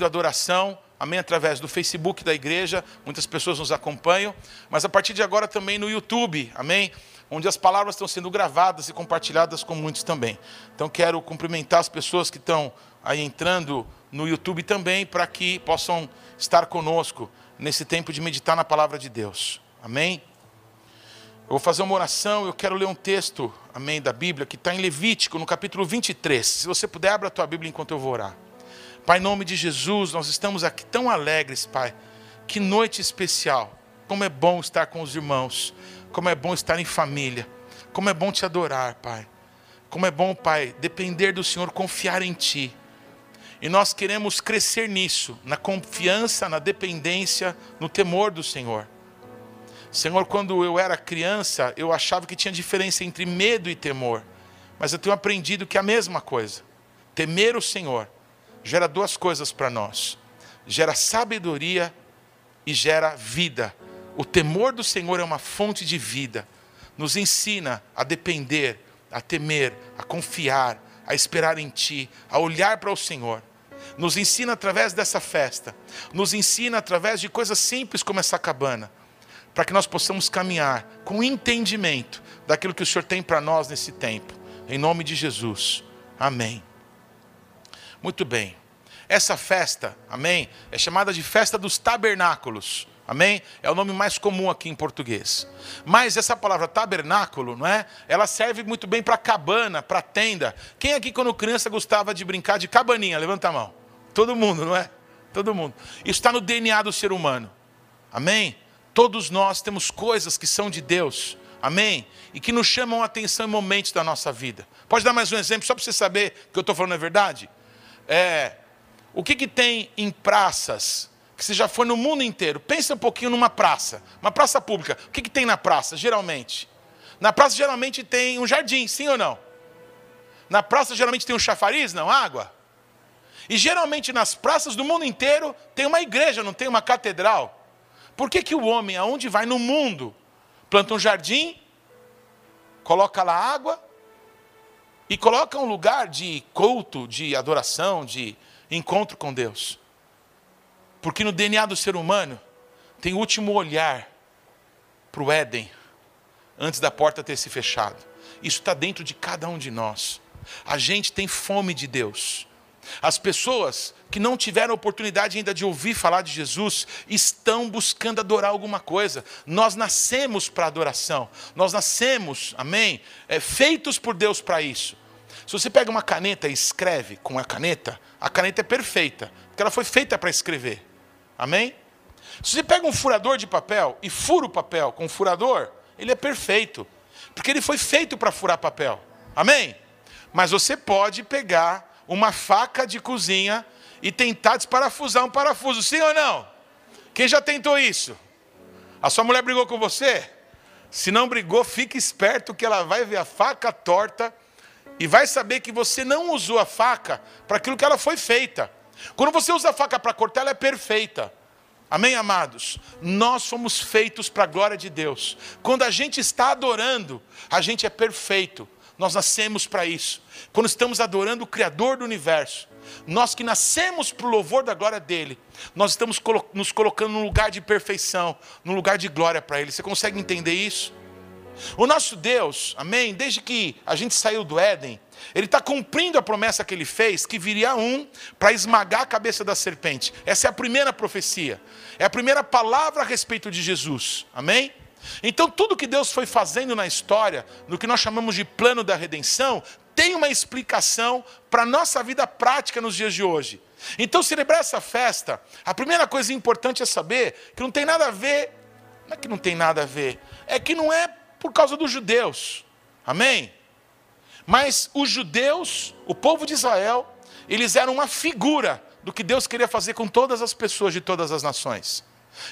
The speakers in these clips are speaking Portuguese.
transmitindo adoração, amém, através do Facebook da igreja, muitas pessoas nos acompanham, mas a partir de agora também no YouTube, amém, onde as palavras estão sendo gravadas e compartilhadas com muitos também. Então quero cumprimentar as pessoas que estão aí entrando no YouTube também, para que possam estar conosco nesse tempo de meditar na palavra de Deus, amém? Eu vou fazer uma oração, eu quero ler um texto, amém, da Bíblia, que está em Levítico, no capítulo 23. Se você puder, abra a tua Bíblia enquanto eu vou orar. Pai, em nome de Jesus, nós estamos aqui tão alegres, Pai. Que noite especial. Como é bom estar com os irmãos. Como é bom estar em família. Como é bom te adorar, Pai. Como é bom, Pai, depender do Senhor, confiar em Ti. E nós queremos crescer nisso, na confiança, na dependência, no temor do Senhor. Senhor, quando eu era criança, eu achava que tinha diferença entre medo e temor. Mas eu tenho aprendido que é a mesma coisa. Temer o Senhor gera duas coisas para nós: gera sabedoria e gera vida. O temor do Senhor é uma fonte de vida. Nos ensina a depender, a temer, a confiar, a esperar em Ti, a olhar para o Senhor. Nos ensina através dessa festa. Nos ensina através de coisas simples como essa cabana para que nós possamos caminhar com entendimento daquilo que o Senhor tem para nós nesse tempo. Em nome de Jesus. Amém. Muito bem. Essa festa, amém, é chamada de festa dos tabernáculos. Amém? É o nome mais comum aqui em português. Mas essa palavra tabernáculo, não é? Ela serve muito bem para cabana, para tenda. Quem aqui quando criança gostava de brincar de cabaninha? Levanta a mão. Todo mundo, não é? Todo mundo. Isso está no DNA do ser humano. Amém? Todos nós temos coisas que são de Deus, amém? E que nos chamam a atenção em momentos da nossa vida. Pode dar mais um exemplo, só para você saber que eu estou falando é verdade? É, o que, que tem em praças, que você já foi no mundo inteiro? Pensa um pouquinho numa praça, uma praça pública. O que, que tem na praça, geralmente? Na praça geralmente tem um jardim, sim ou não? Na praça geralmente tem um chafariz, não? Água? E geralmente nas praças do mundo inteiro tem uma igreja, não tem uma catedral. Por que, que o homem, aonde vai no mundo, planta um jardim, coloca lá água e coloca um lugar de culto, de adoração, de encontro com Deus? Porque no DNA do ser humano tem o último olhar para o Éden, antes da porta ter se fechado. Isso está dentro de cada um de nós. A gente tem fome de Deus. As pessoas que não tiveram oportunidade ainda de ouvir falar de Jesus estão buscando adorar alguma coisa. Nós nascemos para adoração. Nós nascemos, amém? É, feitos por Deus para isso. Se você pega uma caneta e escreve com a caneta, a caneta é perfeita, porque ela foi feita para escrever. Amém? Se você pega um furador de papel e fura o papel com um furador, ele é perfeito, porque ele foi feito para furar papel. Amém? Mas você pode pegar uma faca de cozinha e tentar desparafusar um parafuso, sim ou não? Quem já tentou isso? A sua mulher brigou com você? Se não brigou, fique esperto que ela vai ver a faca torta e vai saber que você não usou a faca para aquilo que ela foi feita. Quando você usa a faca para cortar, ela é perfeita. Amém, amados? Nós somos feitos para a glória de Deus. Quando a gente está adorando, a gente é perfeito. Nós nascemos para isso. Quando estamos adorando o Criador do universo, nós que nascemos para o louvor da glória dele, nós estamos nos colocando num lugar de perfeição, num lugar de glória para ele. Você consegue entender isso? O nosso Deus, amém, desde que a gente saiu do Éden, ele está cumprindo a promessa que ele fez, que viria um para esmagar a cabeça da serpente. Essa é a primeira profecia, é a primeira palavra a respeito de Jesus, amém? Então, tudo que Deus foi fazendo na história, no que nós chamamos de plano da redenção, tem uma explicação para a nossa vida prática nos dias de hoje. Então, celebrar essa festa, a primeira coisa importante é saber que não tem nada a ver, não é que não tem nada a ver, é que não é por causa dos judeus, amém? Mas os judeus, o povo de Israel, eles eram uma figura do que Deus queria fazer com todas as pessoas de todas as nações.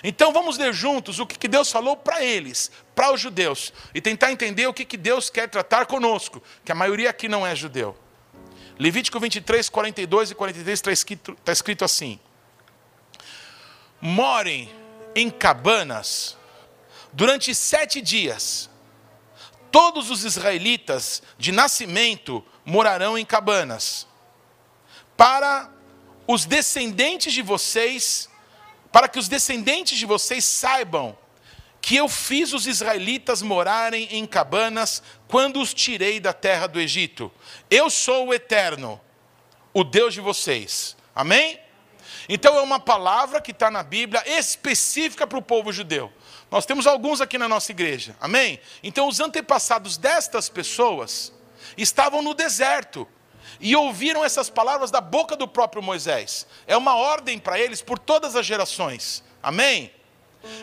Então vamos ler juntos o que Deus falou para eles, para os judeus, e tentar entender o que Deus quer tratar conosco, que a maioria aqui não é judeu. Levítico 23, 42 e 43 está escrito, está escrito assim: Morem em cabanas durante sete dias. Todos os israelitas de nascimento morarão em cabanas, para os descendentes de vocês, para que os descendentes de vocês saibam que eu fiz os israelitas morarem em cabanas quando os tirei da terra do Egito. Eu sou o eterno, o Deus de vocês. Amém? Então é uma palavra que está na Bíblia específica para o povo judeu. Nós temos alguns aqui na nossa igreja. Amém? Então os antepassados destas pessoas estavam no deserto e ouviram essas palavras da boca do próprio Moisés. É uma ordem para eles por todas as gerações. Amém?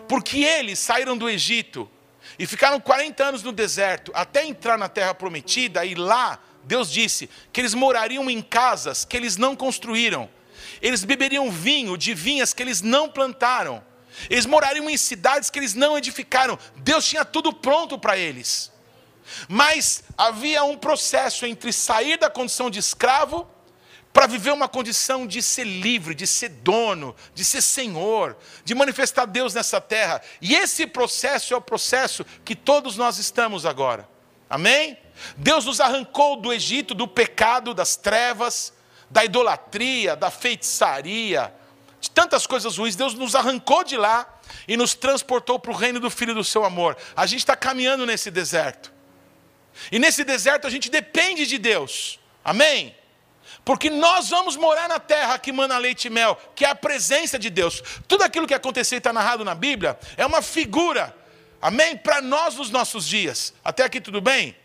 Porque eles saíram do Egito e ficaram 40 anos no deserto até entrar na terra prometida, e lá Deus disse que eles morariam em casas que eles não construíram, eles beberiam vinho de vinhas que eles não plantaram, eles morariam em cidades que eles não edificaram. Deus tinha tudo pronto para eles. Mas havia um processo entre sair da condição de escravo para viver uma condição de ser livre, de ser dono, de ser senhor, de manifestar Deus nessa terra. E esse processo é o processo que todos nós estamos agora. Amém? Deus nos arrancou do Egito, do pecado, das trevas, da idolatria, da feitiçaria, de tantas coisas ruins. Deus nos arrancou de lá e nos transportou para o reino do Filho do seu amor. A gente está caminhando nesse deserto. E nesse deserto a gente depende de Deus. Amém? Porque nós vamos morar na terra que mana leite e mel, que é a presença de Deus. Tudo aquilo que aconteceu e está narrado na Bíblia é uma figura, amém? Para nós nos nossos dias. Até aqui tudo bem?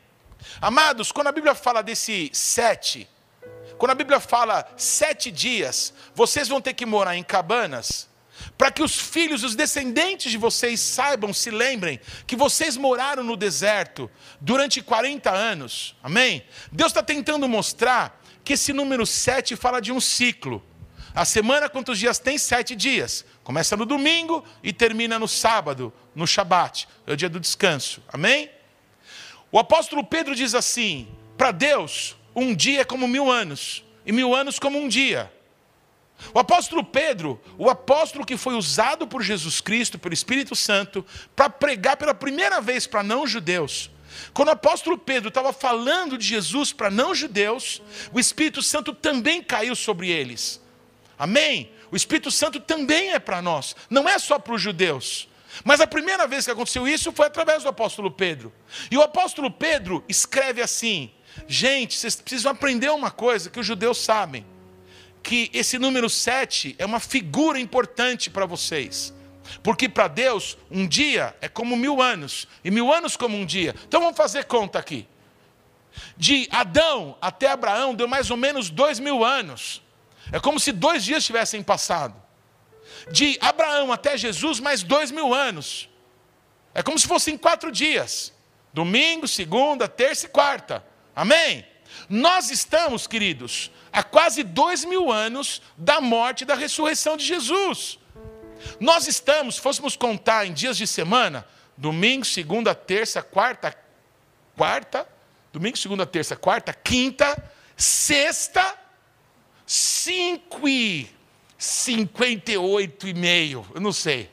Amados, quando a Bíblia fala desse sete, quando a Bíblia fala sete dias, vocês vão ter que morar em cabanas, para que os filhos, os descendentes de vocês saibam, se lembrem, que vocês moraram no deserto durante 40 anos, amém? Deus está tentando mostrar que esse número 7 fala de um ciclo. A semana, quantos dias tem? Sete dias. Começa no domingo e termina no sábado, no Shabat, é o dia do descanso. Amém? O apóstolo Pedro diz assim: para Deus, um dia é como mil anos, e mil anos como um dia. O apóstolo Pedro, o apóstolo que foi usado por Jesus Cristo, pelo Espírito Santo, para pregar pela primeira vez para não-judeus, quando o apóstolo Pedro estava falando de Jesus para não-judeus, o Espírito Santo também caiu sobre eles. Amém? O Espírito Santo também é para nós, não é só para os judeus. Mas a primeira vez que aconteceu isso foi através do apóstolo Pedro. E o apóstolo Pedro escreve assim: gente, vocês precisam aprender uma coisa que os judeus sabem: que esse número 7 é uma figura importante para vocês. Porque para Deus, um dia é como mil anos, e mil anos como um dia. Então vamos fazer conta aqui. De Adão até Abraão deu mais ou menos dois mil anos. É como se dois dias tivessem passado. De Abraão até Jesus, mais dois mil anos. É como se fossem quatro dias: domingo, segunda, terça e quarta. Amém? Nós estamos, queridos, há quase dois mil anos da morte e da ressurreição de Jesus. Nós estamos, se fôssemos contar em dias de semana, domingo, segunda, terça, quarta, quarta, domingo, segunda, terça, quarta, quinta, sexta, cinco e cinquenta e oito e meio, eu não sei.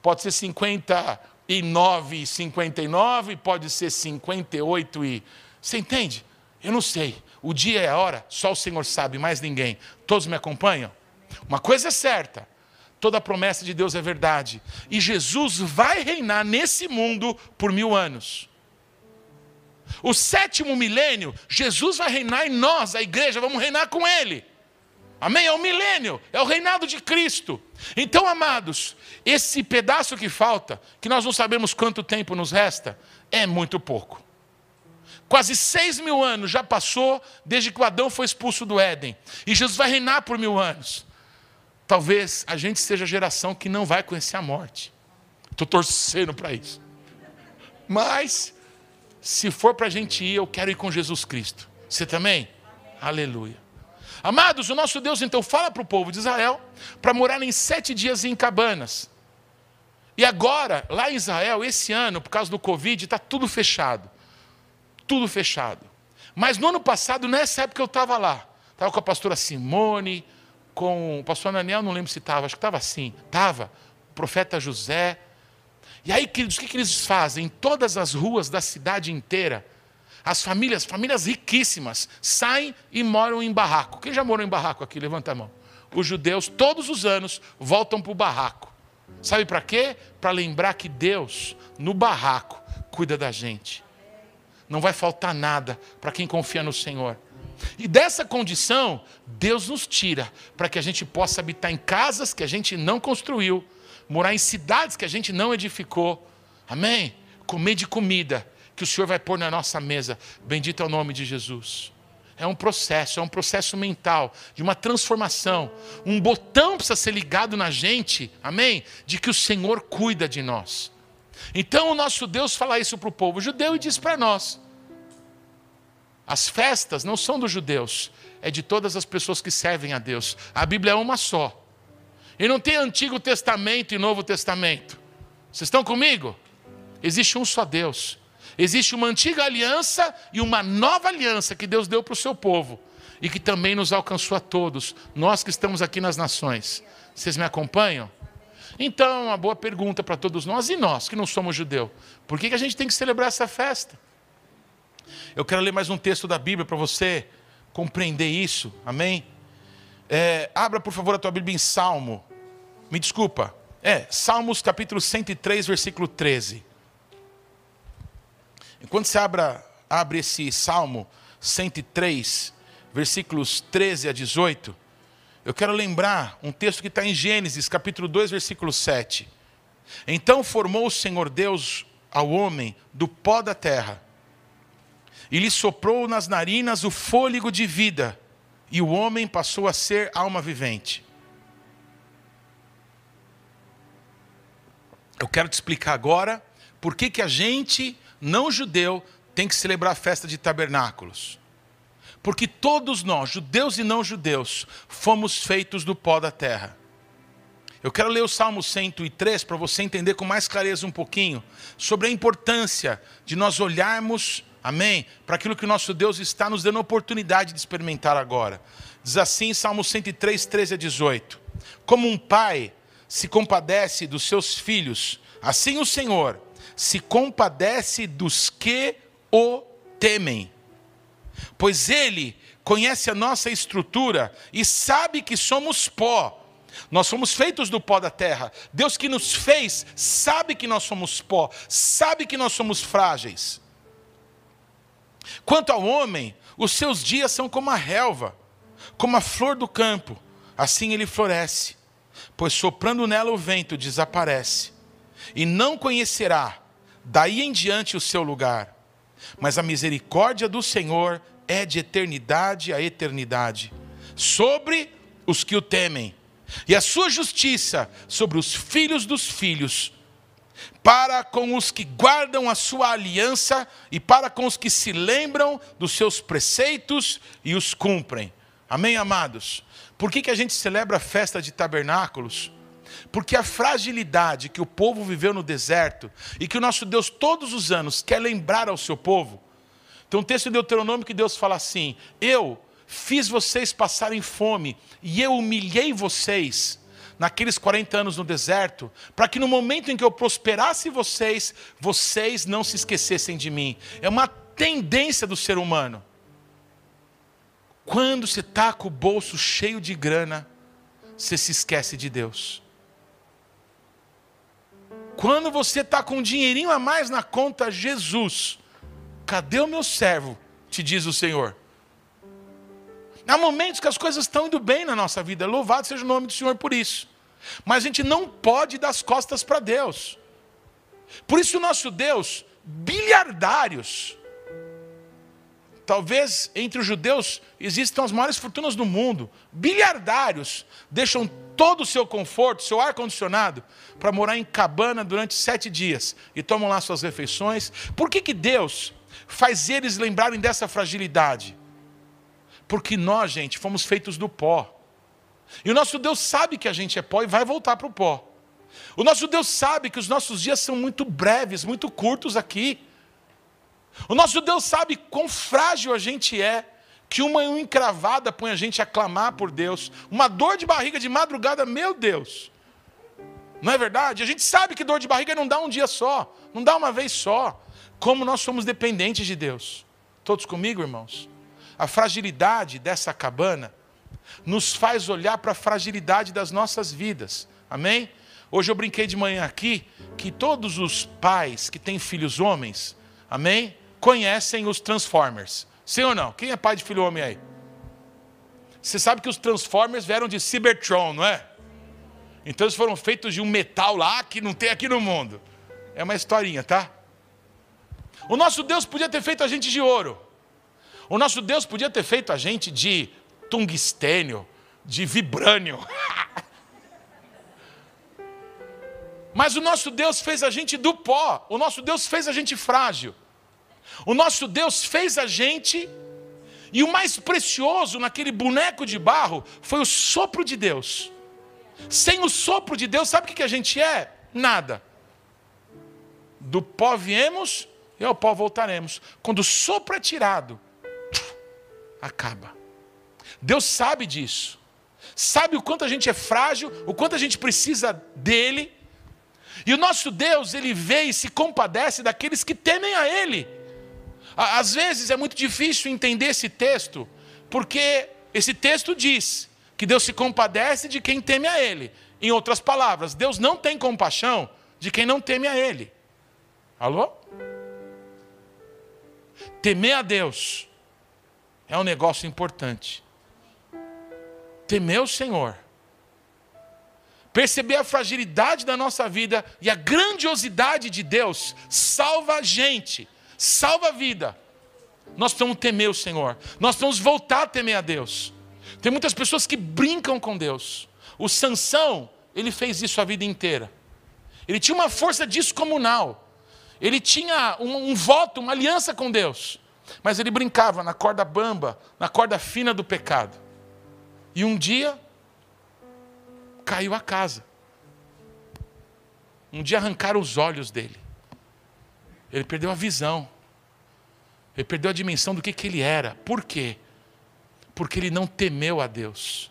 Pode ser cinquenta e nove e cinquenta e nove, pode ser cinquenta e oito e... Você entende? Eu não sei. O dia e a hora, só o Senhor sabe, mais ninguém. Todos me acompanham? Uma coisa é certa, Toda promessa de Deus é verdade. E Jesus vai reinar nesse mundo por mil anos. O sétimo milênio, Jesus vai reinar em nós, a igreja, vamos reinar com Ele. Amém? É o milênio, é o reinado de Cristo. Então, amados, esse pedaço que falta, que nós não sabemos quanto tempo nos resta, é muito pouco. Quase seis mil anos já passou desde que o Adão foi expulso do Éden. E Jesus vai reinar por mil anos. Talvez a gente seja a geração que não vai conhecer a morte. Estou torcendo para isso. Mas, se for para a gente ir, eu quero ir com Jesus Cristo. Você também? Aleluia. Amados, o nosso Deus então fala para o povo de Israel para morar em sete dias em cabanas. E agora, lá em Israel, esse ano, por causa do Covid, está tudo fechado. Tudo fechado. Mas no ano passado, nessa época eu estava lá. Estava com a pastora Simone, com o pastor Ananiel, não lembro se estava, acho que estava assim, estava, o profeta José. E aí, queridos, o que, que eles fazem? Em todas as ruas da cidade inteira, as famílias, famílias riquíssimas, saem e moram em barraco. Quem já morou em barraco aqui? Levanta a mão. os judeus, todos os anos, voltam para o barraco. Sabe para quê? Para lembrar que Deus, no barraco, cuida da gente. Não vai faltar nada para quem confia no Senhor. E dessa condição, Deus nos tira para que a gente possa habitar em casas que a gente não construiu, morar em cidades que a gente não edificou. Amém? Comer de comida que o Senhor vai pôr na nossa mesa. Bendito é o nome de Jesus. É um processo, é um processo mental, de uma transformação. Um botão precisa ser ligado na gente, amém? De que o Senhor cuida de nós. Então o nosso Deus fala isso para o povo judeu e diz para nós: as festas não são dos judeus, é de todas as pessoas que servem a Deus. A Bíblia é uma só. E não tem Antigo Testamento e Novo Testamento. Vocês estão comigo? Existe um só Deus. Existe uma antiga aliança e uma nova aliança que Deus deu para o seu povo e que também nos alcançou a todos, nós que estamos aqui nas nações. Vocês me acompanham? Então, uma boa pergunta para todos nós e nós que não somos judeu: por que, que a gente tem que celebrar essa festa? Eu quero ler mais um texto da Bíblia para você compreender isso, amém? É, abra, por favor, a tua Bíblia em Salmo. Me desculpa. É, Salmos capítulo 103, versículo 13. Enquanto você abra, abre esse Salmo 103, versículos 13 a 18, eu quero lembrar um texto que está em Gênesis, capítulo 2, versículo 7. Então formou o Senhor Deus ao homem do pó da terra, e lhe soprou nas narinas o fôlego de vida, e o homem passou a ser alma vivente. Eu quero te explicar agora por que, que a gente não judeu tem que celebrar a festa de tabernáculos. Porque todos nós, judeus e não judeus, fomos feitos do pó da terra. Eu quero ler o Salmo 103 para você entender com mais clareza um pouquinho sobre a importância de nós olharmos, amém, para aquilo que o nosso Deus está nos dando a oportunidade de experimentar agora. Diz assim, Salmo 103, 13 a 18: Como um pai se compadece dos seus filhos, assim o Senhor se compadece dos que o temem. Pois ele conhece a nossa estrutura e sabe que somos pó. Nós somos feitos do pó da terra. Deus que nos fez sabe que nós somos pó, sabe que nós somos frágeis. Quanto ao homem, os seus dias são como a relva, como a flor do campo, assim ele floresce, pois soprando nela o vento desaparece, e não conhecerá daí em diante o seu lugar. Mas a misericórdia do Senhor é de eternidade a eternidade, sobre os que o temem, e a sua justiça sobre os filhos dos filhos, para com os que guardam a sua aliança e para com os que se lembram dos seus preceitos e os cumprem. Amém, amados? Por que, que a gente celebra a festa de tabernáculos? Porque a fragilidade que o povo viveu no deserto e que o nosso Deus todos os anos quer lembrar ao seu povo. Tem um texto em Deuteronômio que Deus fala assim: Eu fiz vocês passarem fome e eu humilhei vocês naqueles 40 anos no deserto, para que no momento em que eu prosperasse vocês, vocês não se esquecessem de mim. É uma tendência do ser humano. Quando você está com o bolso cheio de grana, você se esquece de Deus. Quando você está com um dinheirinho a mais na conta, Jesus, cadê o meu servo? Te diz o Senhor. Há momentos que as coisas estão indo bem na nossa vida, louvado seja o nome do Senhor por isso. Mas a gente não pode dar as costas para Deus. Por isso o nosso Deus, bilhardários, talvez entre os judeus existam as maiores fortunas do mundo, bilhardários, deixam todo o seu conforto, seu ar-condicionado, para morar em cabana durante sete dias e tomam lá suas refeições. Por que, que Deus faz eles lembrarem dessa fragilidade? Porque nós, gente, fomos feitos do pó. E o nosso Deus sabe que a gente é pó e vai voltar para o pó. O nosso Deus sabe que os nossos dias são muito breves, muito curtos aqui. O nosso Deus sabe quão frágil a gente é que uma encravada põe a gente a clamar por Deus, uma dor de barriga de madrugada, meu Deus. Não é verdade? A gente sabe que dor de barriga não dá um dia só, não dá uma vez só. Como nós somos dependentes de Deus. Todos comigo, irmãos? A fragilidade dessa cabana nos faz olhar para a fragilidade das nossas vidas. Amém? Hoje eu brinquei de manhã aqui que todos os pais que têm filhos homens, amém? Conhecem os Transformers. Sim ou não? Quem é pai de filho homem aí? Você sabe que os Transformers vieram de Cybertron, não é? Então eles foram feitos de um metal lá que não tem aqui no mundo. É uma historinha, tá? O nosso Deus podia ter feito a gente de ouro. O nosso Deus podia ter feito a gente de tungstênio, de vibrânio. Mas o nosso Deus fez a gente do pó. O nosso Deus fez a gente frágil. O nosso Deus fez a gente e o mais precioso naquele boneco de barro foi o sopro de Deus. Sem o sopro de Deus, sabe o que a gente é? Nada. Do pó viemos e ao pó voltaremos. Quando o sopro é tirado, acaba. Deus sabe disso. Sabe o quanto a gente é frágil, o quanto a gente precisa dele. E o nosso Deus, ele vê e se compadece daqueles que temem a ele. Às vezes é muito difícil entender esse texto, porque esse texto diz que Deus se compadece de quem teme a Ele. Em outras palavras, Deus não tem compaixão de quem não teme a Ele. Alô? Temer a Deus é um negócio importante. Temer o Senhor. Perceber a fragilidade da nossa vida e a grandiosidade de Deus salva a gente salva a vida. Nós precisamos temer o Senhor. Nós precisamos voltar a temer a Deus. Tem muitas pessoas que brincam com Deus. O Sansão, ele fez isso a vida inteira. Ele tinha uma força descomunal. Ele tinha um, um voto, uma aliança com Deus. Mas ele brincava na corda bamba, na corda fina do pecado. E um dia caiu a casa. Um dia arrancaram os olhos dele. Ele perdeu a visão. Ele perdeu a dimensão do que, que ele era. Por quê? Porque ele não temeu a Deus.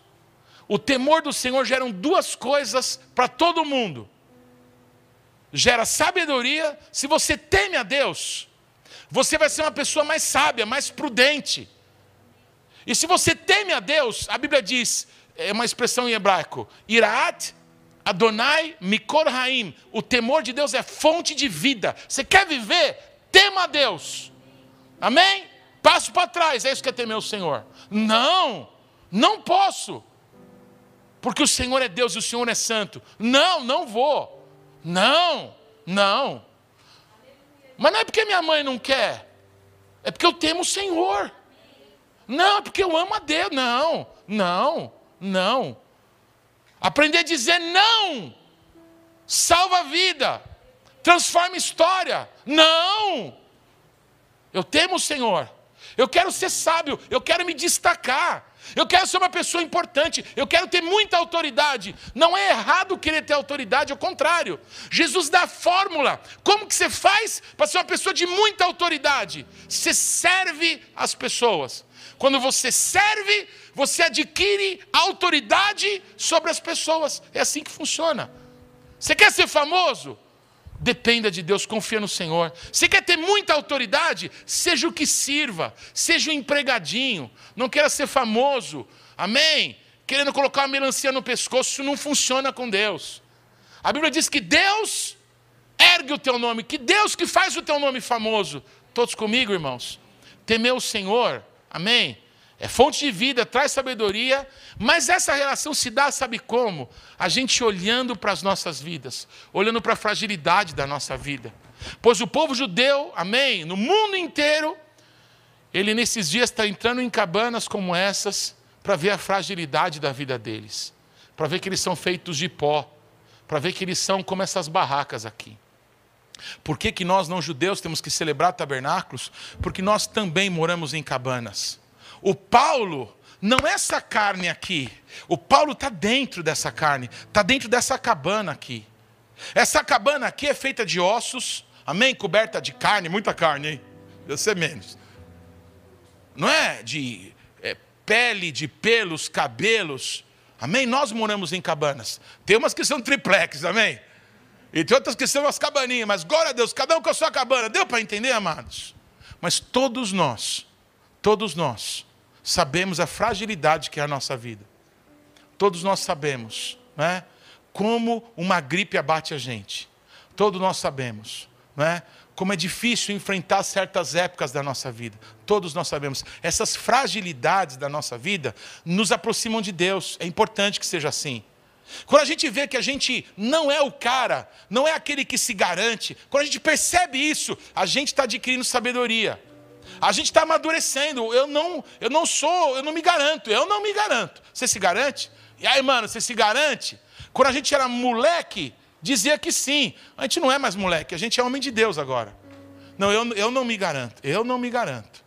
O temor do Senhor gera duas coisas para todo mundo. Gera sabedoria. Se você teme a Deus, você vai ser uma pessoa mais sábia, mais prudente. E se você teme a Deus, a Bíblia diz, é uma expressão em hebraico, iraat Adonai Mikor Haim. O temor de Deus é fonte de vida. Você quer viver? Tema a Deus. Amém? Passo para trás, é isso que é temer o Senhor. Não, não posso. Porque o Senhor é Deus e o Senhor é santo. Não, não vou. Não, não. Mas não é porque minha mãe não quer. É porque eu temo o Senhor. Não, é porque eu amo a Deus. Não, não, não. Aprender a dizer não. Salva a vida. Transforma história. Não. Eu temo o Senhor. Eu quero ser sábio. Eu quero me destacar. Eu quero ser uma pessoa importante. Eu quero ter muita autoridade. Não é errado querer ter autoridade, ao contrário. Jesus dá a fórmula. Como que você faz para ser uma pessoa de muita autoridade? Você serve as pessoas. Quando você serve, você adquire autoridade sobre as pessoas. É assim que funciona. Você quer ser famoso? Dependa de Deus, confia no Senhor. Você quer ter muita autoridade? Seja o que sirva, seja um empregadinho, não queira ser famoso, amém? Querendo colocar uma melancia no pescoço, isso não funciona com Deus. A Bíblia diz que Deus ergue o teu nome, que Deus que faz o teu nome famoso. Todos comigo, irmãos? Temer o Senhor, amém? É fonte de vida, traz sabedoria, mas essa relação se dá, sabe como? A gente olhando para as nossas vidas, olhando para a fragilidade da nossa vida. Pois o povo judeu, amém, no mundo inteiro, ele nesses dias está entrando em cabanas como essas, para ver a fragilidade da vida deles, para ver que eles são feitos de pó, para ver que eles são como essas barracas aqui. Por que, que nós, não judeus, temos que celebrar tabernáculos? Porque nós também moramos em cabanas. O Paulo não é essa carne aqui. O Paulo está dentro dessa carne, está dentro dessa cabana aqui. Essa cabana aqui é feita de ossos, amém? Coberta de carne, muita carne, hein? Deve ser menos. Não é de é, pele, de pelos, cabelos. Amém? Nós moramos em cabanas. Tem umas que são triplex, amém? E tem outras que são as cabaninhas, mas glória a Deus, cada um com a sua cabana. Deu para entender, amados? Mas todos nós, todos nós, sabemos a fragilidade que é a nossa vida. Todos nós sabemos, né? Como uma gripe abate a gente. Todos nós sabemos, né? Como é difícil enfrentar certas épocas da nossa vida. Todos nós sabemos. Essas fragilidades da nossa vida nos aproximam de Deus. É importante que seja assim. Quando a gente vê que a gente não é o cara, não é aquele que se garante, quando a gente percebe isso, a gente está adquirindo sabedoria. A gente está amadurecendo. Eu não, eu não sou, eu não me garanto. Eu não me garanto. Você se garante? E aí, mano, você se garante? Quando a gente era moleque, dizia que sim. A gente não é mais moleque, a gente é homem de Deus agora. Não, eu, eu não me garanto. Eu não me garanto.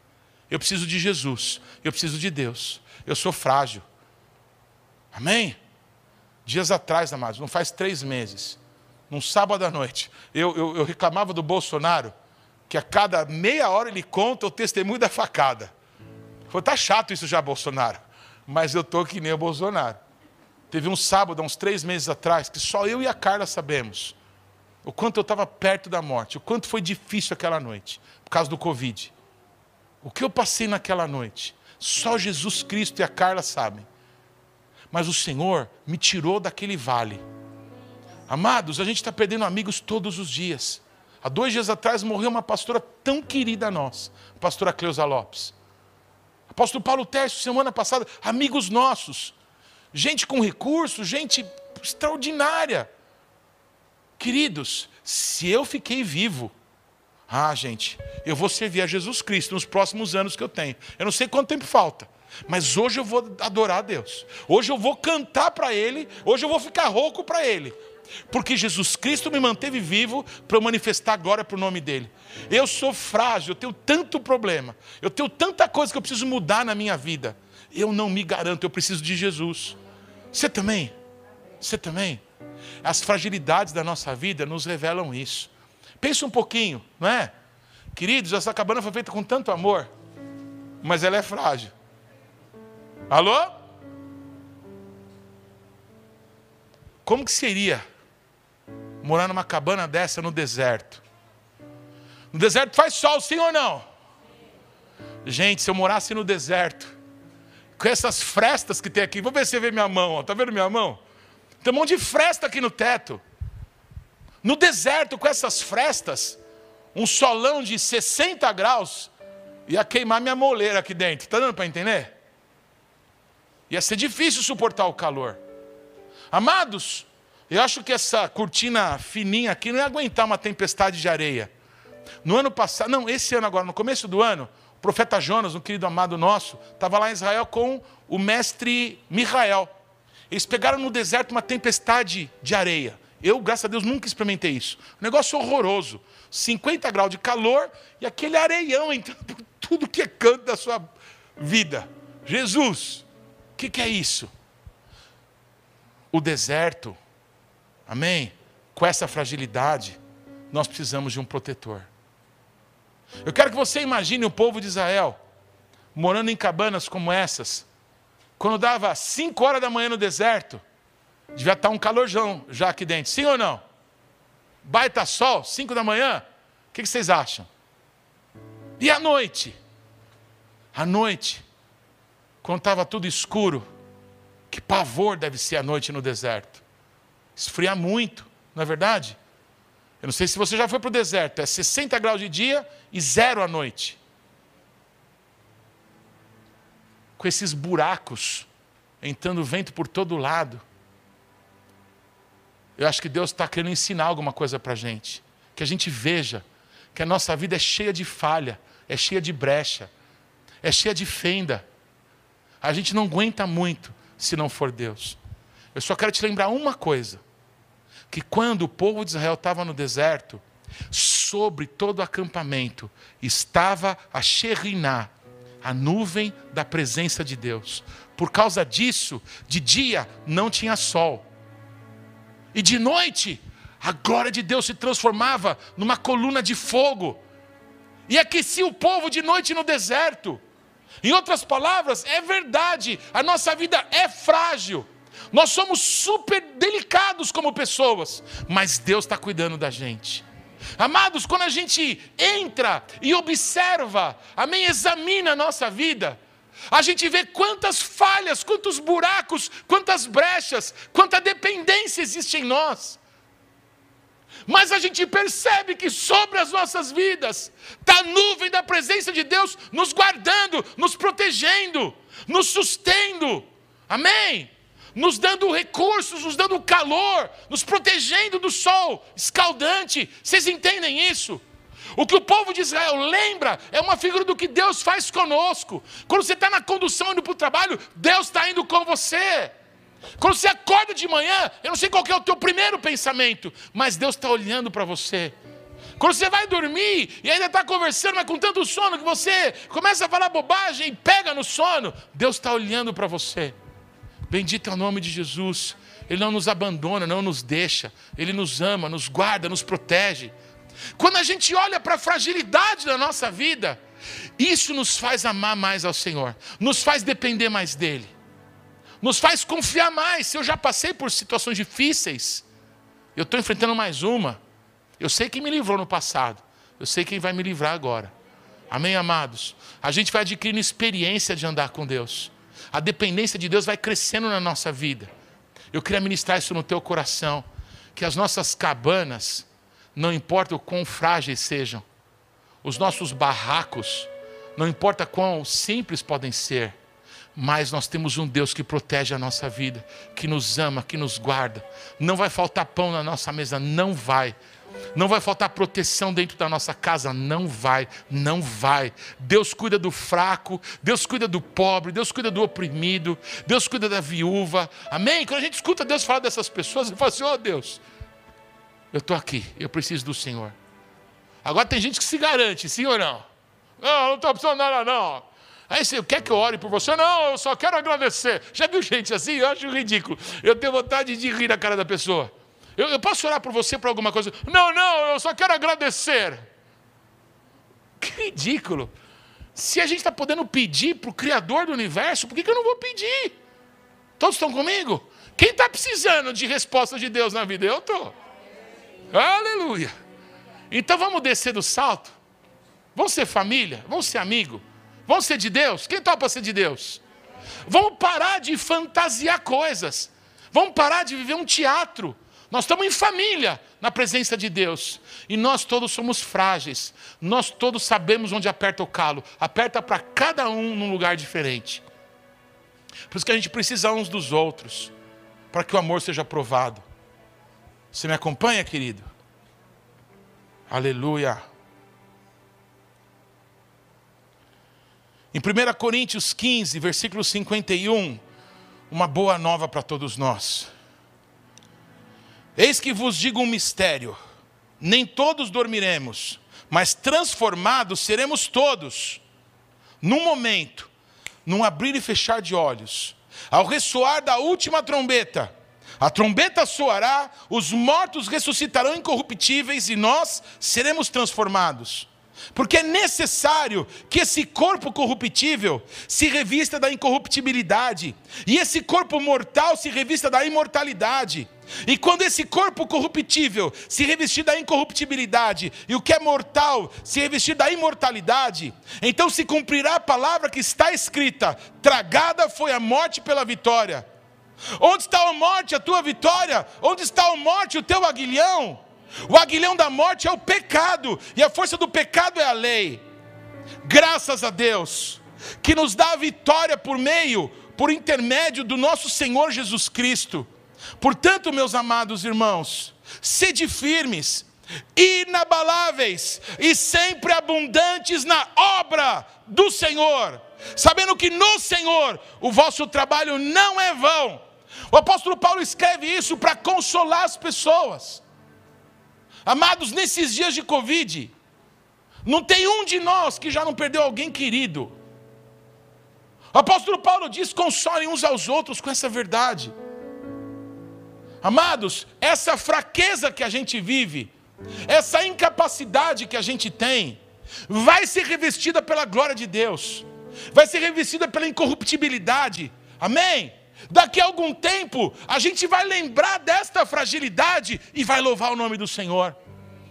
Eu preciso de Jesus. Eu preciso de Deus. Eu sou frágil. Amém? Dias atrás, amados, não faz três meses, num sábado à noite, eu, eu, eu reclamava do Bolsonaro, que a cada meia hora ele conta o testemunho da facada. Falei, tá chato isso já, Bolsonaro. Mas eu tô que nem o Bolsonaro. Teve um sábado, há uns três meses atrás, que só eu e a Carla sabemos o quanto eu estava perto da morte, o quanto foi difícil aquela noite, por causa do Covid. O que eu passei naquela noite, só Jesus Cristo e a Carla sabem mas o Senhor me tirou daquele vale. Amados, a gente está perdendo amigos todos os dias. Há dois dias atrás morreu uma pastora tão querida a nós, a pastora Cleusa Lopes. Apóstolo Paulo Tércio, semana passada, amigos nossos. Gente com recursos, gente extraordinária. Queridos, se eu fiquei vivo, ah, gente, eu vou servir a Jesus Cristo nos próximos anos que eu tenho. Eu não sei quanto tempo falta. Mas hoje eu vou adorar a Deus. Hoje eu vou cantar para Ele. Hoje eu vou ficar rouco para Ele. Porque Jesus Cristo me manteve vivo para eu manifestar agora para o nome dEle. Eu sou frágil, eu tenho tanto problema. Eu tenho tanta coisa que eu preciso mudar na minha vida. Eu não me garanto, eu preciso de Jesus. Você também? Você também? As fragilidades da nossa vida nos revelam isso. Pensa um pouquinho, não é? Queridos, essa cabana foi feita com tanto amor, mas ela é frágil. Alô? Como que seria morar numa cabana dessa no deserto? No deserto faz sol, sim ou não? Gente, se eu morasse no deserto, com essas frestas que tem aqui, vou ver se você vê minha mão, está vendo minha mão? Tem um monte de fresta aqui no teto. No deserto, com essas frestas, um solão de 60 graus, ia queimar minha moleira aqui dentro. Está dando para entender? Ia ser difícil suportar o calor. Amados, eu acho que essa cortina fininha aqui não ia aguentar uma tempestade de areia. No ano passado, não, esse ano agora, no começo do ano, o profeta Jonas, um querido amado nosso, estava lá em Israel com o mestre Michael. Eles pegaram no deserto uma tempestade de areia. Eu, graças a Deus, nunca experimentei isso. Um negócio horroroso. 50 graus de calor e aquele areião entrando por tudo que é canto da sua vida. Jesus, que, que é isso? O deserto, amém? Com essa fragilidade, nós precisamos de um protetor. Eu quero que você imagine o povo de Israel morando em cabanas como essas. Quando dava 5 horas da manhã no deserto, devia estar um calorzão já aqui dentro, sim ou não? Baita sol, 5 da manhã, o que vocês acham? E à noite? À noite, quando estava tudo escuro, que pavor deve ser a noite no deserto. Esfriar muito, não é verdade? Eu não sei se você já foi para o deserto, é 60 graus de dia e zero à noite. Com esses buracos, entrando vento por todo lado. Eu acho que Deus está querendo ensinar alguma coisa para a gente. Que a gente veja que a nossa vida é cheia de falha, é cheia de brecha, é cheia de fenda. A gente não aguenta muito se não for Deus. Eu só quero te lembrar uma coisa: que quando o povo de Israel estava no deserto, sobre todo o acampamento estava a Sheriná, a nuvem da presença de Deus. Por causa disso, de dia não tinha sol. E de noite, a glória de Deus se transformava numa coluna de fogo. E aquecia o povo de noite no deserto. Em outras palavras, é verdade, a nossa vida é frágil. Nós somos super delicados como pessoas, mas Deus está cuidando da gente. Amados, quando a gente entra e observa, amém, examina a nossa vida, a gente vê quantas falhas, quantos buracos, quantas brechas, quanta dependência existe em nós. Mas a gente percebe que sobre as nossas vidas está a nuvem da presença de Deus nos guardando, nos protegendo, nos sustendo. Amém? Nos dando recursos, nos dando calor, nos protegendo do sol escaldante. Vocês entendem isso? O que o povo de Israel lembra é uma figura do que Deus faz conosco. Quando você está na condução indo para o trabalho, Deus está indo com você. Quando você acorda de manhã, eu não sei qual é o teu primeiro pensamento, mas Deus está olhando para você. Quando você vai dormir e ainda está conversando, mas com tanto sono que você começa a falar bobagem e pega no sono, Deus está olhando para você. Bendito é o nome de Jesus. Ele não nos abandona, não nos deixa. Ele nos ama, nos guarda, nos protege. Quando a gente olha para a fragilidade da nossa vida, isso nos faz amar mais ao Senhor, nos faz depender mais dEle, nos faz confiar mais. Se eu já passei por situações difíceis, eu estou enfrentando mais uma. Eu sei quem me livrou no passado, eu sei quem vai me livrar agora. Amém, amados? A gente vai adquirindo experiência de andar com Deus. A dependência de Deus vai crescendo na nossa vida. Eu queria ministrar isso no teu coração. Que as nossas cabanas, não importa o quão frágeis sejam, os nossos barracos, não importa quão simples podem ser, mas nós temos um Deus que protege a nossa vida, que nos ama, que nos guarda. Não vai faltar pão na nossa mesa, não vai. Não vai faltar proteção dentro da nossa casa, não vai, não vai. Deus cuida do fraco, Deus cuida do pobre, Deus cuida do oprimido, Deus cuida da viúva. Amém? Quando a gente escuta Deus falar dessas pessoas, eu falo assim: "Oh Deus, eu estou aqui, eu preciso do Senhor. Agora tem gente que se garante, sim ou não? Não, não estou precisando nada, não. Aí você quer que eu ore por você? Não, eu só quero agradecer. Já viu gente assim? Eu acho ridículo. Eu tenho vontade de rir na cara da pessoa. Eu, eu posso orar por você por alguma coisa? Não, não, eu só quero agradecer. Que ridículo. Se a gente está podendo pedir para o Criador do universo, por que, que eu não vou pedir? Todos estão comigo? Quem está precisando de resposta de Deus na vida? Eu estou. Aleluia. Então vamos descer do salto. Vamos ser família, vamos ser amigo, vamos ser de Deus. Quem topa ser de Deus? Vamos parar de fantasiar coisas. Vamos parar de viver um teatro. Nós estamos em família na presença de Deus. E nós todos somos frágeis. Nós todos sabemos onde aperta o calo. Aperta para cada um num lugar diferente. Por isso que a gente precisa uns dos outros. Para que o amor seja provado. Você me acompanha, querido? Aleluia. Em 1 Coríntios 15, versículo 51, uma boa nova para todos nós. Eis que vos digo um mistério: nem todos dormiremos, mas transformados seremos todos, num momento, num abrir e fechar de olhos, ao ressoar da última trombeta a trombeta soará, os mortos ressuscitarão incorruptíveis e nós seremos transformados. Porque é necessário que esse corpo corruptível se revista da incorruptibilidade, e esse corpo mortal se revista da imortalidade. E quando esse corpo corruptível se revestir da incorruptibilidade, e o que é mortal se revestir da imortalidade, então se cumprirá a palavra que está escrita: tragada foi a morte pela vitória. Onde está a morte, a tua vitória? Onde está a morte, o teu aguilhão? O aguilhão da morte é o pecado, e a força do pecado é a lei. Graças a Deus, que nos dá a vitória por meio, por intermédio do nosso Senhor Jesus Cristo. Portanto, meus amados irmãos, sede firmes, inabaláveis e sempre abundantes na obra do Senhor, sabendo que no Senhor o vosso trabalho não é vão o apóstolo Paulo escreve isso para consolar as pessoas. Amados, nesses dias de Covid, não tem um de nós que já não perdeu alguém querido. O apóstolo Paulo diz: consolem uns aos outros com essa verdade. Amados, essa fraqueza que a gente vive, essa incapacidade que a gente tem, vai ser revestida pela glória de Deus, vai ser revestida pela incorruptibilidade. Amém? Daqui a algum tempo, a gente vai lembrar desta fragilidade e vai louvar o nome do Senhor.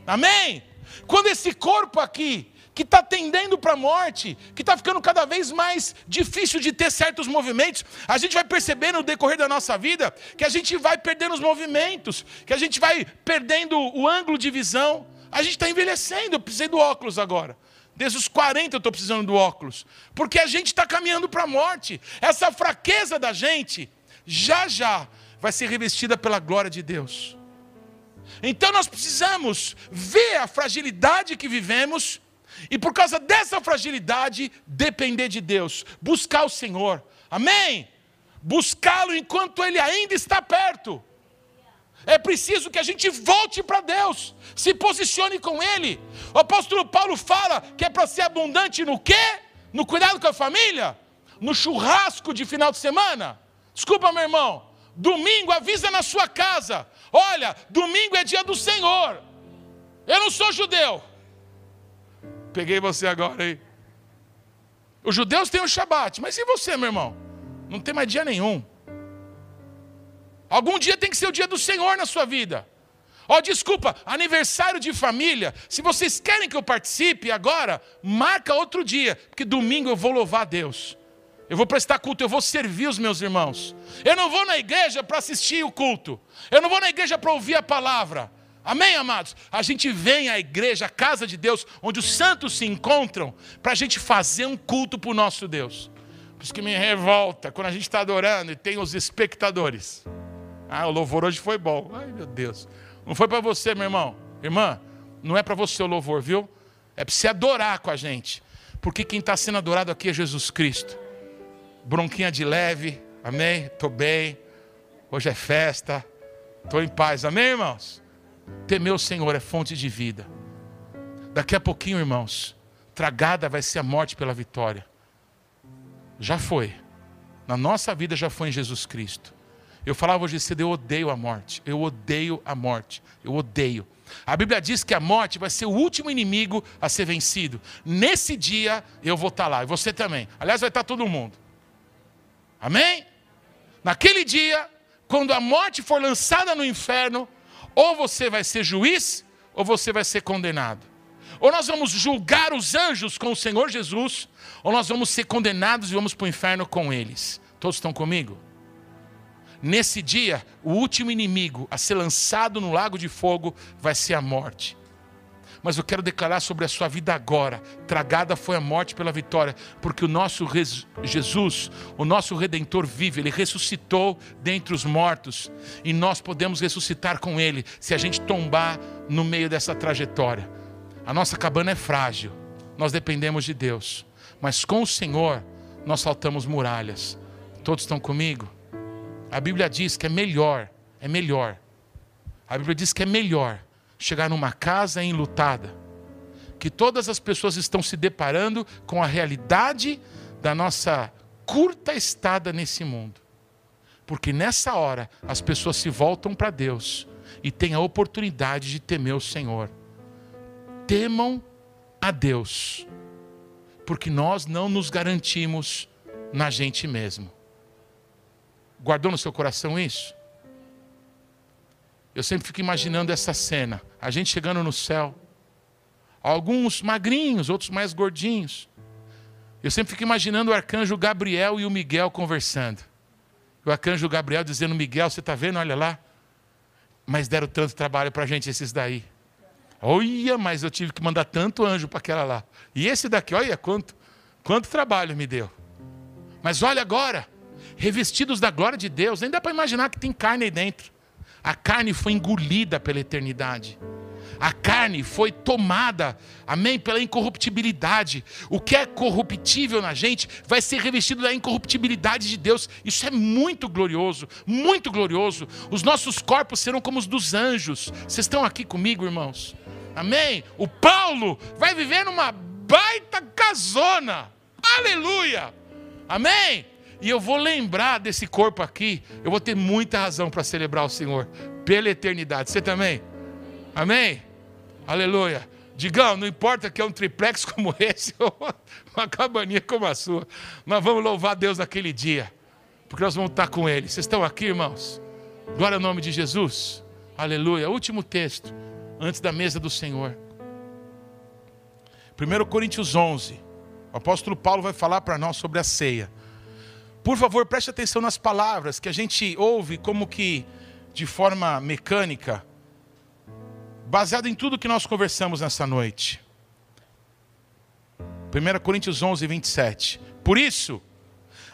Amém? Quando esse corpo aqui, que está tendendo para a morte, que está ficando cada vez mais difícil de ter certos movimentos, a gente vai perceber no decorrer da nossa vida que a gente vai perdendo os movimentos, que a gente vai perdendo o ângulo de visão. A gente está envelhecendo, eu precisei do óculos agora. Desde os 40 eu estou precisando do óculos. Porque a gente está caminhando para a morte. Essa fraqueza da gente, já já, vai ser revestida pela glória de Deus. Então nós precisamos ver a fragilidade que vivemos e por causa dessa fragilidade depender de Deus, buscar o Senhor. Amém? Buscá-lo enquanto ele ainda está perto. É preciso que a gente volte para Deus, se posicione com Ele. O apóstolo Paulo fala que é para ser abundante no quê? No cuidado com a família? No churrasco de final de semana? Desculpa, meu irmão. Domingo avisa na sua casa. Olha, domingo é dia do Senhor. Eu não sou judeu. Peguei você agora aí. Os judeus têm o Shabat, mas e você, meu irmão? Não tem mais dia nenhum. Algum dia tem que ser o dia do Senhor na sua vida. Ó, oh, desculpa, aniversário de família. Se vocês querem que eu participe agora, marca outro dia, porque domingo eu vou louvar a Deus. Eu vou prestar culto, eu vou servir os meus irmãos. Eu não vou na igreja para assistir o culto. Eu não vou na igreja para ouvir a palavra. Amém, amados? A gente vem à igreja, à casa de Deus, onde os santos se encontram, para a gente fazer um culto para o nosso Deus. Por isso que me revolta quando a gente está adorando e tem os espectadores. Ah, o louvor hoje foi bom. Ai, meu Deus. Não foi para você, meu irmão. Irmã, não é para você o louvor, viu? É para você adorar com a gente. Porque quem está sendo adorado aqui é Jesus Cristo. Bronquinha de leve, amém? Estou bem. Hoje é festa. Estou em paz, amém, irmãos? Temer o Senhor é fonte de vida. Daqui a pouquinho, irmãos, tragada vai ser a morte pela vitória. Já foi. Na nossa vida já foi em Jesus Cristo. Eu falava hoje cedo, eu odeio a morte. Eu odeio a morte. Eu odeio. A Bíblia diz que a morte vai ser o último inimigo a ser vencido. Nesse dia eu vou estar lá, e você também. Aliás, vai estar todo mundo. Amém? Naquele dia, quando a morte for lançada no inferno, ou você vai ser juiz, ou você vai ser condenado. Ou nós vamos julgar os anjos com o Senhor Jesus, ou nós vamos ser condenados e vamos para o inferno com eles. Todos estão comigo? Nesse dia, o último inimigo a ser lançado no lago de fogo vai ser a morte. Mas eu quero declarar sobre a sua vida agora: tragada foi a morte pela vitória, porque o nosso Jesus, o nosso redentor vive, ele ressuscitou dentre os mortos, e nós podemos ressuscitar com ele se a gente tombar no meio dessa trajetória. A nossa cabana é frágil, nós dependemos de Deus, mas com o Senhor nós saltamos muralhas. Todos estão comigo? A Bíblia diz que é melhor, é melhor. A Bíblia diz que é melhor chegar numa casa enlutada, que todas as pessoas estão se deparando com a realidade da nossa curta estada nesse mundo. Porque nessa hora as pessoas se voltam para Deus e têm a oportunidade de temer o Senhor. Temam a Deus, porque nós não nos garantimos na gente mesmo. Guardou no seu coração isso? Eu sempre fico imaginando essa cena, a gente chegando no céu, alguns magrinhos, outros mais gordinhos. Eu sempre fico imaginando o arcanjo Gabriel e o Miguel conversando. O arcanjo Gabriel dizendo: Miguel, você está vendo? Olha lá. Mas deram tanto trabalho para a gente esses daí. Olha, mas eu tive que mandar tanto anjo para aquela lá. E esse daqui, olha quanto, quanto trabalho me deu. Mas olha agora, revestidos da glória de Deus. Nem dá para imaginar que tem carne aí dentro. A carne foi engolida pela eternidade. A carne foi tomada, amém, pela incorruptibilidade. O que é corruptível na gente vai ser revestido da incorruptibilidade de Deus. Isso é muito glorioso, muito glorioso. Os nossos corpos serão como os dos anjos. Vocês estão aqui comigo, irmãos? Amém? O Paulo vai viver numa baita casona. Aleluia! Amém? E eu vou lembrar desse corpo aqui, eu vou ter muita razão para celebrar o Senhor pela eternidade. Você também? Amém? Aleluia. Digão, não importa que é um triplex como esse ou uma cabaninha como a sua, nós vamos louvar Deus naquele dia, porque nós vamos estar com Ele. Vocês estão aqui, irmãos? Glória ao nome de Jesus. Aleluia. Último texto, antes da mesa do Senhor. 1 Coríntios 11. O apóstolo Paulo vai falar para nós sobre a ceia. Por favor, preste atenção nas palavras que a gente ouve como que de forma mecânica, baseado em tudo que nós conversamos nessa noite. 1 Coríntios 11, 27. Por isso,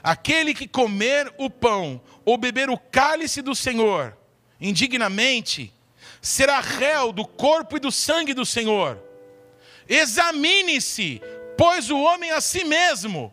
aquele que comer o pão ou beber o cálice do Senhor indignamente, será réu do corpo e do sangue do Senhor. Examine-se, pois o homem a si mesmo,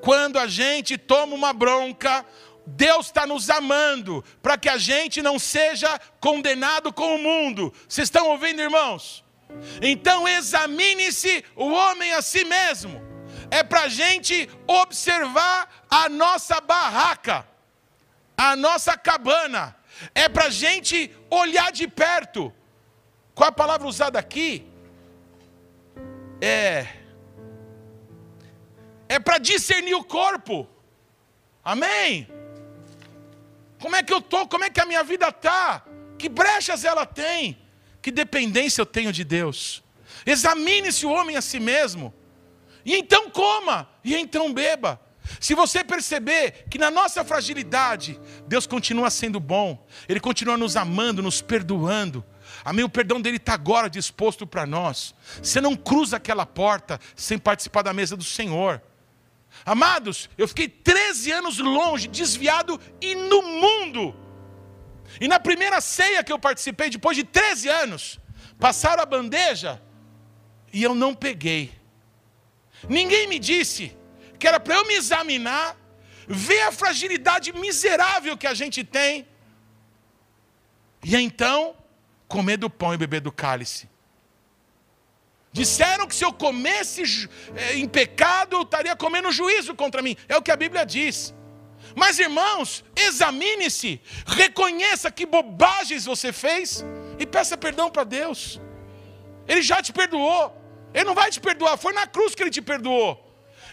Quando a gente toma uma bronca, Deus está nos amando, para que a gente não seja condenado com o mundo. Vocês estão ouvindo, irmãos? Então examine-se o homem a si mesmo. É para a gente observar a nossa barraca a nossa cabana, é para a gente olhar de perto. Qual a palavra usada aqui? É. É para discernir o corpo. Amém? Como é que eu estou? Como é que a minha vida está? Que brechas ela tem? Que dependência eu tenho de Deus? Examine-se o homem a si mesmo. E então coma, e então beba. Se você perceber que na nossa fragilidade, Deus continua sendo bom, Ele continua nos amando, nos perdoando. Amém? O perdão dele está agora disposto para nós. Você não cruza aquela porta sem participar da mesa do Senhor. Amados, eu fiquei 13 anos longe, desviado e no mundo. E na primeira ceia que eu participei, depois de 13 anos, passaram a bandeja e eu não peguei. Ninguém me disse, que era para eu me examinar, ver a fragilidade miserável que a gente tem, e então comer do pão e beber do cálice. Disseram que se eu comesse é, em pecado, eu estaria comendo juízo contra mim. É o que a Bíblia diz. Mas irmãos, examine-se, reconheça que bobagens você fez e peça perdão para Deus. Ele já te perdoou. Ele não vai te perdoar, foi na cruz que ele te perdoou.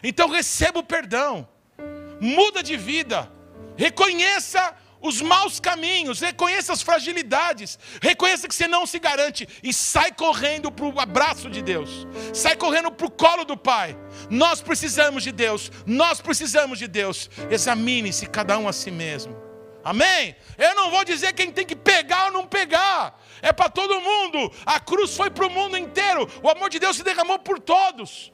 Então receba o perdão, muda de vida, reconheça os maus caminhos, reconheça as fragilidades, reconheça que você não se garante e sai correndo para o abraço de Deus, sai correndo para o colo do Pai. Nós precisamos de Deus, nós precisamos de Deus. Examine-se cada um a si mesmo. Amém? Eu não vou dizer quem tem que pegar ou não pegar, é para todo mundo. A cruz foi para o mundo inteiro, o amor de Deus se derramou por todos.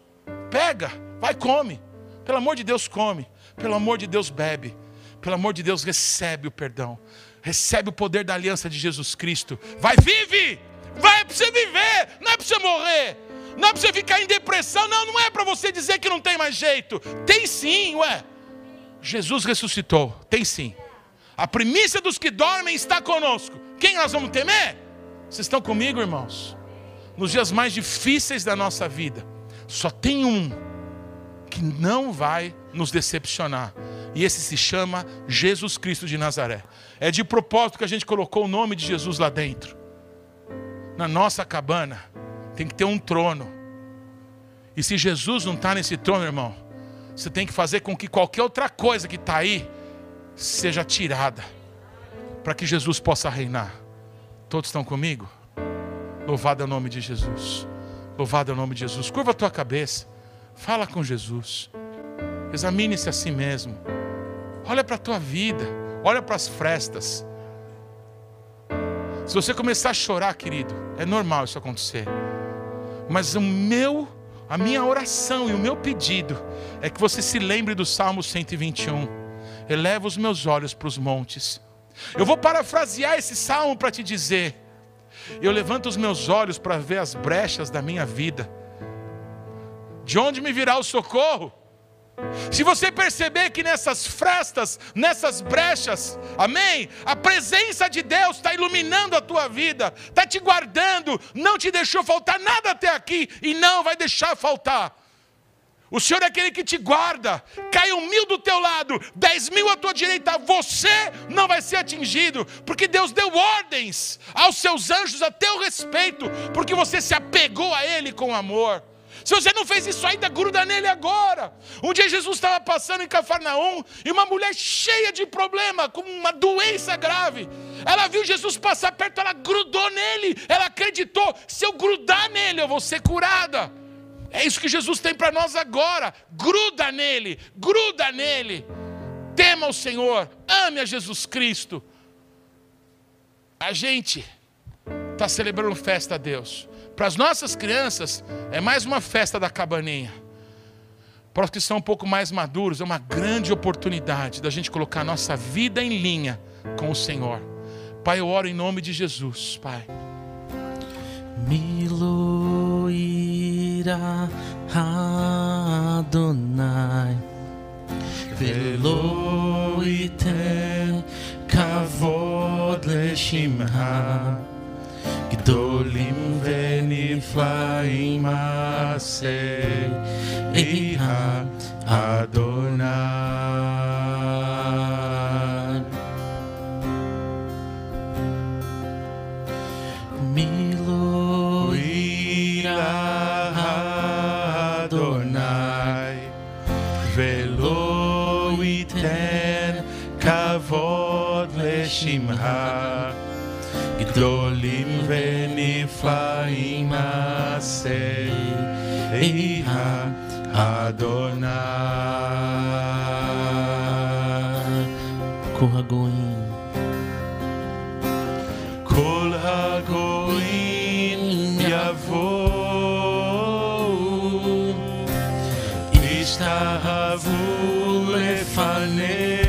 Pega Vai, come. Pelo amor de Deus, come. Pelo amor de Deus, bebe. Pelo amor de Deus, recebe o perdão. Recebe o poder da aliança de Jesus Cristo. Vai, vive! Vai para você viver, não é para você morrer. Não é para você ficar em depressão, não, não é para você dizer que não tem mais jeito. Tem sim, ué. Jesus ressuscitou, tem sim. A primícia dos que dormem está conosco. Quem nós vamos temer? Vocês estão comigo, irmãos? Nos dias mais difíceis da nossa vida, só tem um que não vai nos decepcionar. E esse se chama Jesus Cristo de Nazaré. É de propósito que a gente colocou o nome de Jesus lá dentro. Na nossa cabana tem que ter um trono. E se Jesus não está nesse trono, irmão, você tem que fazer com que qualquer outra coisa que está aí seja tirada, para que Jesus possa reinar. Todos estão comigo? Louvado é o nome de Jesus. Louvado é o nome de Jesus. Curva a tua cabeça. Fala com Jesus. Examine-se a si mesmo. Olha para a tua vida. Olha para as frestas. Se você começar a chorar, querido, é normal isso acontecer. Mas o meu, a minha oração e o meu pedido é que você se lembre do Salmo 121. Eleva os meus olhos para os montes. Eu vou parafrasear esse salmo para te dizer: eu levanto os meus olhos para ver as brechas da minha vida de onde me virá o socorro? Se você perceber que nessas frestas, nessas brechas, amém? A presença de Deus está iluminando a tua vida, está te guardando, não te deixou faltar nada até aqui e não vai deixar faltar. O Senhor é aquele que te guarda. Cai um mil do teu lado, dez mil à tua direita, você não vai ser atingido, porque Deus deu ordens aos seus anjos a teu respeito, porque você se apegou a Ele com amor. Se você não fez isso ainda, gruda nele agora. Um dia Jesus estava passando em Cafarnaum e uma mulher cheia de problema, com uma doença grave. Ela viu Jesus passar perto, ela grudou nele, ela acreditou: se eu grudar nele, eu vou ser curada. É isso que Jesus tem para nós agora. Gruda nele, gruda nele. Tema o Senhor, ame a Jesus Cristo. A gente está celebrando festa a Deus. Para as nossas crianças, é mais uma festa da cabaninha. Para os que são um pouco mais maduros, é uma grande oportunidade da gente colocar a nossa vida em linha com o Senhor. Pai, eu oro em nome de Jesus, Pai. Adonai kavod גדולים ונפלאים מעשי אדוני. ישתחוו לפניה